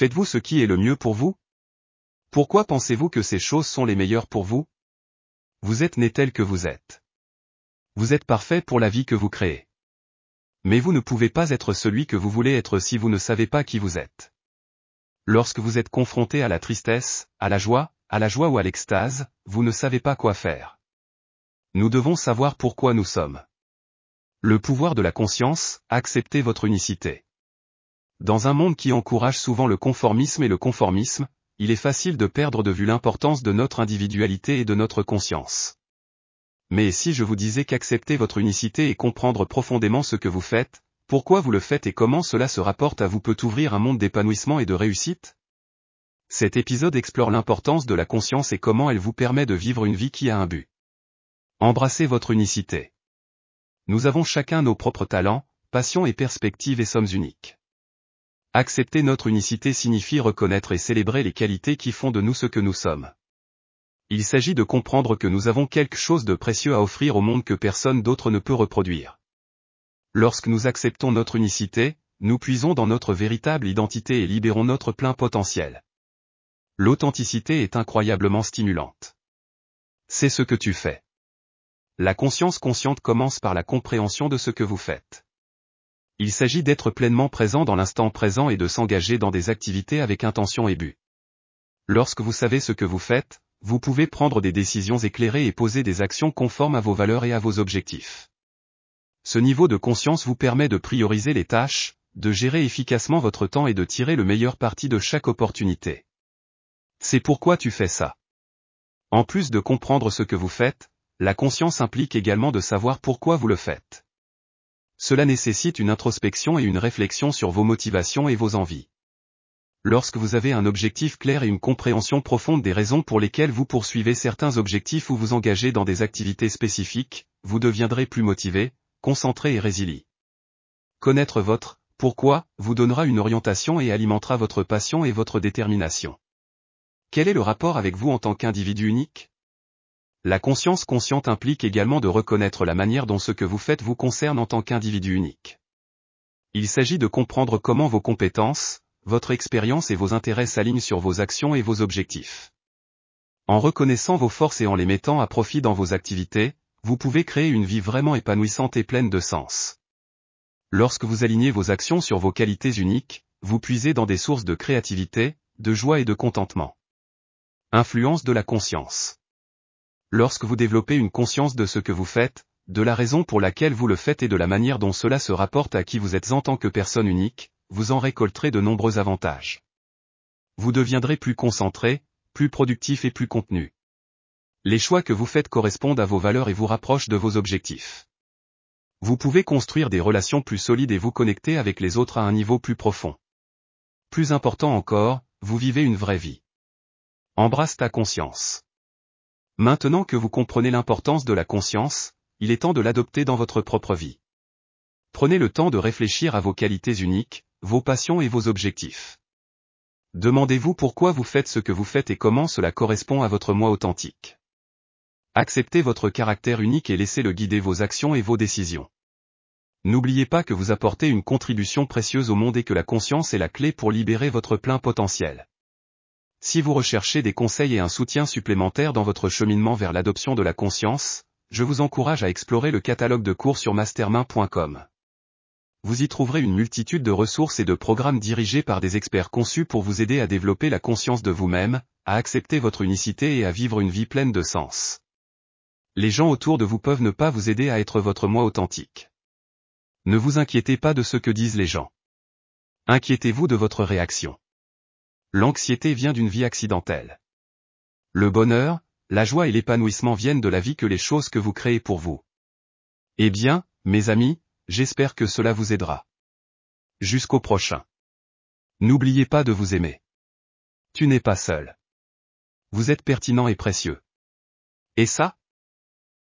Faites-vous ce qui est le mieux pour vous? Pourquoi pensez-vous que ces choses sont les meilleures pour vous? Vous êtes né tel que vous êtes. Vous êtes parfait pour la vie que vous créez. Mais vous ne pouvez pas être celui que vous voulez être si vous ne savez pas qui vous êtes. Lorsque vous êtes confronté à la tristesse, à la joie, à la joie ou à l'extase, vous ne savez pas quoi faire. Nous devons savoir pourquoi nous sommes. Le pouvoir de la conscience, acceptez votre unicité. Dans un monde qui encourage souvent le conformisme et le conformisme, il est facile de perdre de vue l'importance de notre individualité et de notre conscience. Mais si je vous disais qu'accepter votre unicité et comprendre profondément ce que vous faites, pourquoi vous le faites et comment cela se rapporte à vous peut ouvrir un monde d'épanouissement et de réussite? Cet épisode explore l'importance de la conscience et comment elle vous permet de vivre une vie qui a un but. Embrassez votre unicité. Nous avons chacun nos propres talents, passions et perspectives et sommes uniques. Accepter notre unicité signifie reconnaître et célébrer les qualités qui font de nous ce que nous sommes. Il s'agit de comprendre que nous avons quelque chose de précieux à offrir au monde que personne d'autre ne peut reproduire. Lorsque nous acceptons notre unicité, nous puisons dans notre véritable identité et libérons notre plein potentiel. L'authenticité est incroyablement stimulante. C'est ce que tu fais. La conscience consciente commence par la compréhension de ce que vous faites. Il s'agit d'être pleinement présent dans l'instant présent et de s'engager dans des activités avec intention et but. Lorsque vous savez ce que vous faites, vous pouvez prendre des décisions éclairées et poser des actions conformes à vos valeurs et à vos objectifs. Ce niveau de conscience vous permet de prioriser les tâches, de gérer efficacement votre temps et de tirer le meilleur parti de chaque opportunité. C'est pourquoi tu fais ça. En plus de comprendre ce que vous faites, la conscience implique également de savoir pourquoi vous le faites. Cela nécessite une introspection et une réflexion sur vos motivations et vos envies. Lorsque vous avez un objectif clair et une compréhension profonde des raisons pour lesquelles vous poursuivez certains objectifs ou vous engagez dans des activités spécifiques, vous deviendrez plus motivé, concentré et résilient. Connaître votre pourquoi vous donnera une orientation et alimentera votre passion et votre détermination. Quel est le rapport avec vous en tant qu'individu unique? La conscience consciente implique également de reconnaître la manière dont ce que vous faites vous concerne en tant qu'individu unique. Il s'agit de comprendre comment vos compétences, votre expérience et vos intérêts s'alignent sur vos actions et vos objectifs. En reconnaissant vos forces et en les mettant à profit dans vos activités, vous pouvez créer une vie vraiment épanouissante et pleine de sens. Lorsque vous alignez vos actions sur vos qualités uniques, vous puisez dans des sources de créativité, de joie et de contentement. Influence de la conscience. Lorsque vous développez une conscience de ce que vous faites, de la raison pour laquelle vous le faites et de la manière dont cela se rapporte à qui vous êtes en tant que personne unique, vous en récolterez de nombreux avantages. Vous deviendrez plus concentré, plus productif et plus contenu. Les choix que vous faites correspondent à vos valeurs et vous rapprochent de vos objectifs. Vous pouvez construire des relations plus solides et vous connecter avec les autres à un niveau plus profond. Plus important encore, vous vivez une vraie vie. Embrasse ta conscience. Maintenant que vous comprenez l'importance de la conscience, il est temps de l'adopter dans votre propre vie. Prenez le temps de réfléchir à vos qualités uniques, vos passions et vos objectifs. Demandez-vous pourquoi vous faites ce que vous faites et comment cela correspond à votre moi authentique. Acceptez votre caractère unique et laissez-le guider vos actions et vos décisions. N'oubliez pas que vous apportez une contribution précieuse au monde et que la conscience est la clé pour libérer votre plein potentiel. Si vous recherchez des conseils et un soutien supplémentaire dans votre cheminement vers l'adoption de la conscience, je vous encourage à explorer le catalogue de cours sur mastermind.com. Vous y trouverez une multitude de ressources et de programmes dirigés par des experts conçus pour vous aider à développer la conscience de vous-même, à accepter votre unicité et à vivre une vie pleine de sens. Les gens autour de vous peuvent ne pas vous aider à être votre moi authentique. Ne vous inquiétez pas de ce que disent les gens. Inquiétez-vous de votre réaction. L'anxiété vient d'une vie accidentelle. Le bonheur, la joie et l'épanouissement viennent de la vie que les choses que vous créez pour vous. Eh bien, mes amis, j'espère que cela vous aidera. Jusqu'au prochain. N'oubliez pas de vous aimer. Tu n'es pas seul. Vous êtes pertinent et précieux. Et ça,